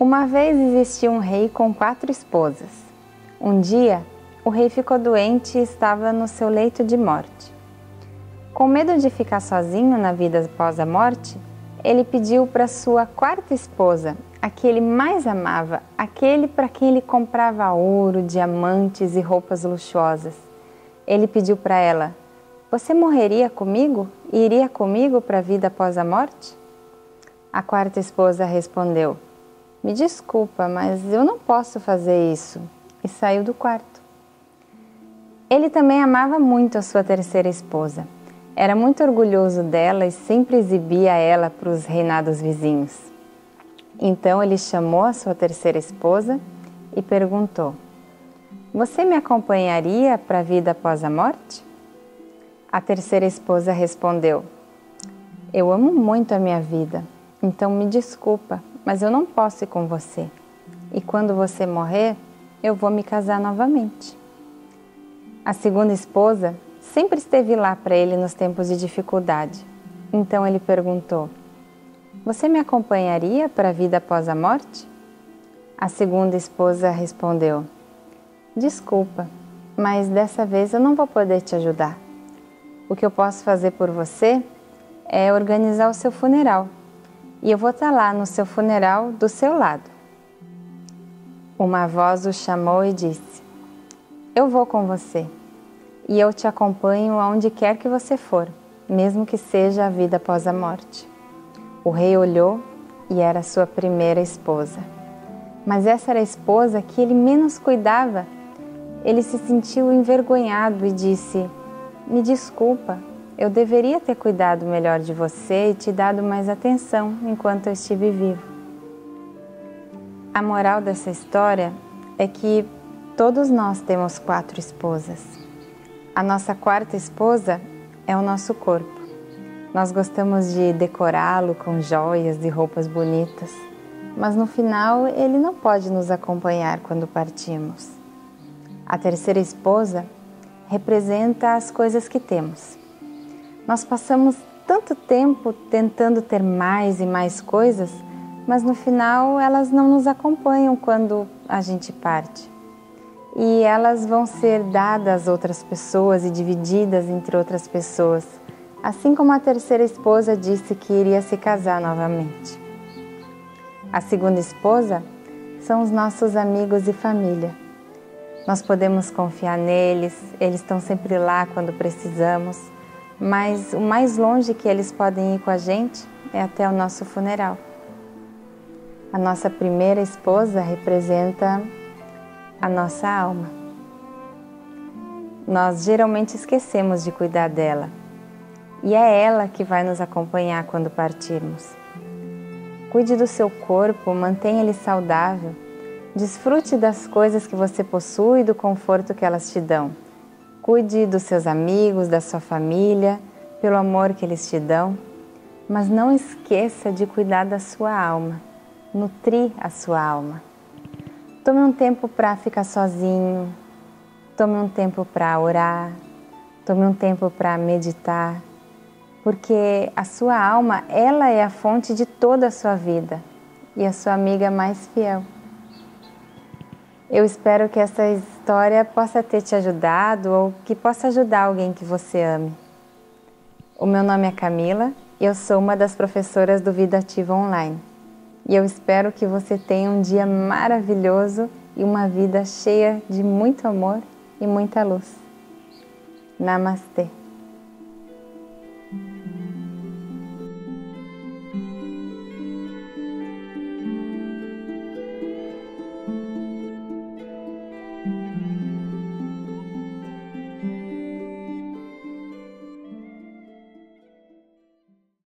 Uma vez existia um rei com quatro esposas. Um dia, o rei ficou doente e estava no seu leito de morte. Com medo de ficar sozinho na vida após a morte, ele pediu para sua quarta esposa, a que ele mais amava, aquele para quem ele comprava ouro, diamantes e roupas luxuosas. Ele pediu para ela: Você morreria comigo e iria comigo para a vida após a morte? A quarta esposa respondeu: me desculpa, mas eu não posso fazer isso. E saiu do quarto. Ele também amava muito a sua terceira esposa. Era muito orgulhoso dela e sempre exibia ela para os reinados vizinhos. Então ele chamou a sua terceira esposa e perguntou: Você me acompanharia para a vida após a morte? A terceira esposa respondeu: Eu amo muito a minha vida, então me desculpa, mas eu não posso ir com você. E quando você morrer, eu vou me casar novamente. A segunda esposa sempre esteve lá para ele nos tempos de dificuldade. Então ele perguntou: Você me acompanharia para a vida após a morte? A segunda esposa respondeu: Desculpa, mas dessa vez eu não vou poder te ajudar. O que eu posso fazer por você é organizar o seu funeral e eu vou estar lá no seu funeral do seu lado. Uma voz o chamou e disse: Eu vou com você e eu te acompanho aonde quer que você for, mesmo que seja a vida após a morte. O rei olhou e era sua primeira esposa. Mas essa era a esposa que ele menos cuidava. Ele se sentiu envergonhado e disse: Me desculpa, eu deveria ter cuidado melhor de você e te dado mais atenção enquanto eu estive vivo. A moral dessa história é que todos nós temos quatro esposas. A nossa quarta esposa é o nosso corpo. Nós gostamos de decorá-lo com joias e roupas bonitas, mas no final ele não pode nos acompanhar quando partimos. A terceira esposa representa as coisas que temos nós passamos tanto tempo tentando ter mais e mais coisas, mas no final elas não nos acompanham quando a gente parte. E elas vão ser dadas a outras pessoas e divididas entre outras pessoas, assim como a terceira esposa disse que iria se casar novamente. A segunda esposa são os nossos amigos e família. Nós podemos confiar neles, eles estão sempre lá quando precisamos mas o mais longe que eles podem ir com a gente é até o nosso funeral. A nossa primeira esposa representa a nossa alma. Nós geralmente esquecemos de cuidar dela e é ela que vai nos acompanhar quando partirmos. Cuide do seu corpo, mantenha ele saudável, desfrute das coisas que você possui e do conforto que elas te dão. Cuide dos seus amigos, da sua família, pelo amor que eles te dão, mas não esqueça de cuidar da sua alma, nutrir a sua alma. Tome um tempo para ficar sozinho, tome um tempo para orar, tome um tempo para meditar, porque a sua alma, ela é a fonte de toda a sua vida e a sua amiga mais fiel. Eu espero que essa história possa ter te ajudado ou que possa ajudar alguém que você ame. O meu nome é Camila e eu sou uma das professoras do Vida Ativa Online. E eu espero que você tenha um dia maravilhoso e uma vida cheia de muito amor e muita luz. Namastê.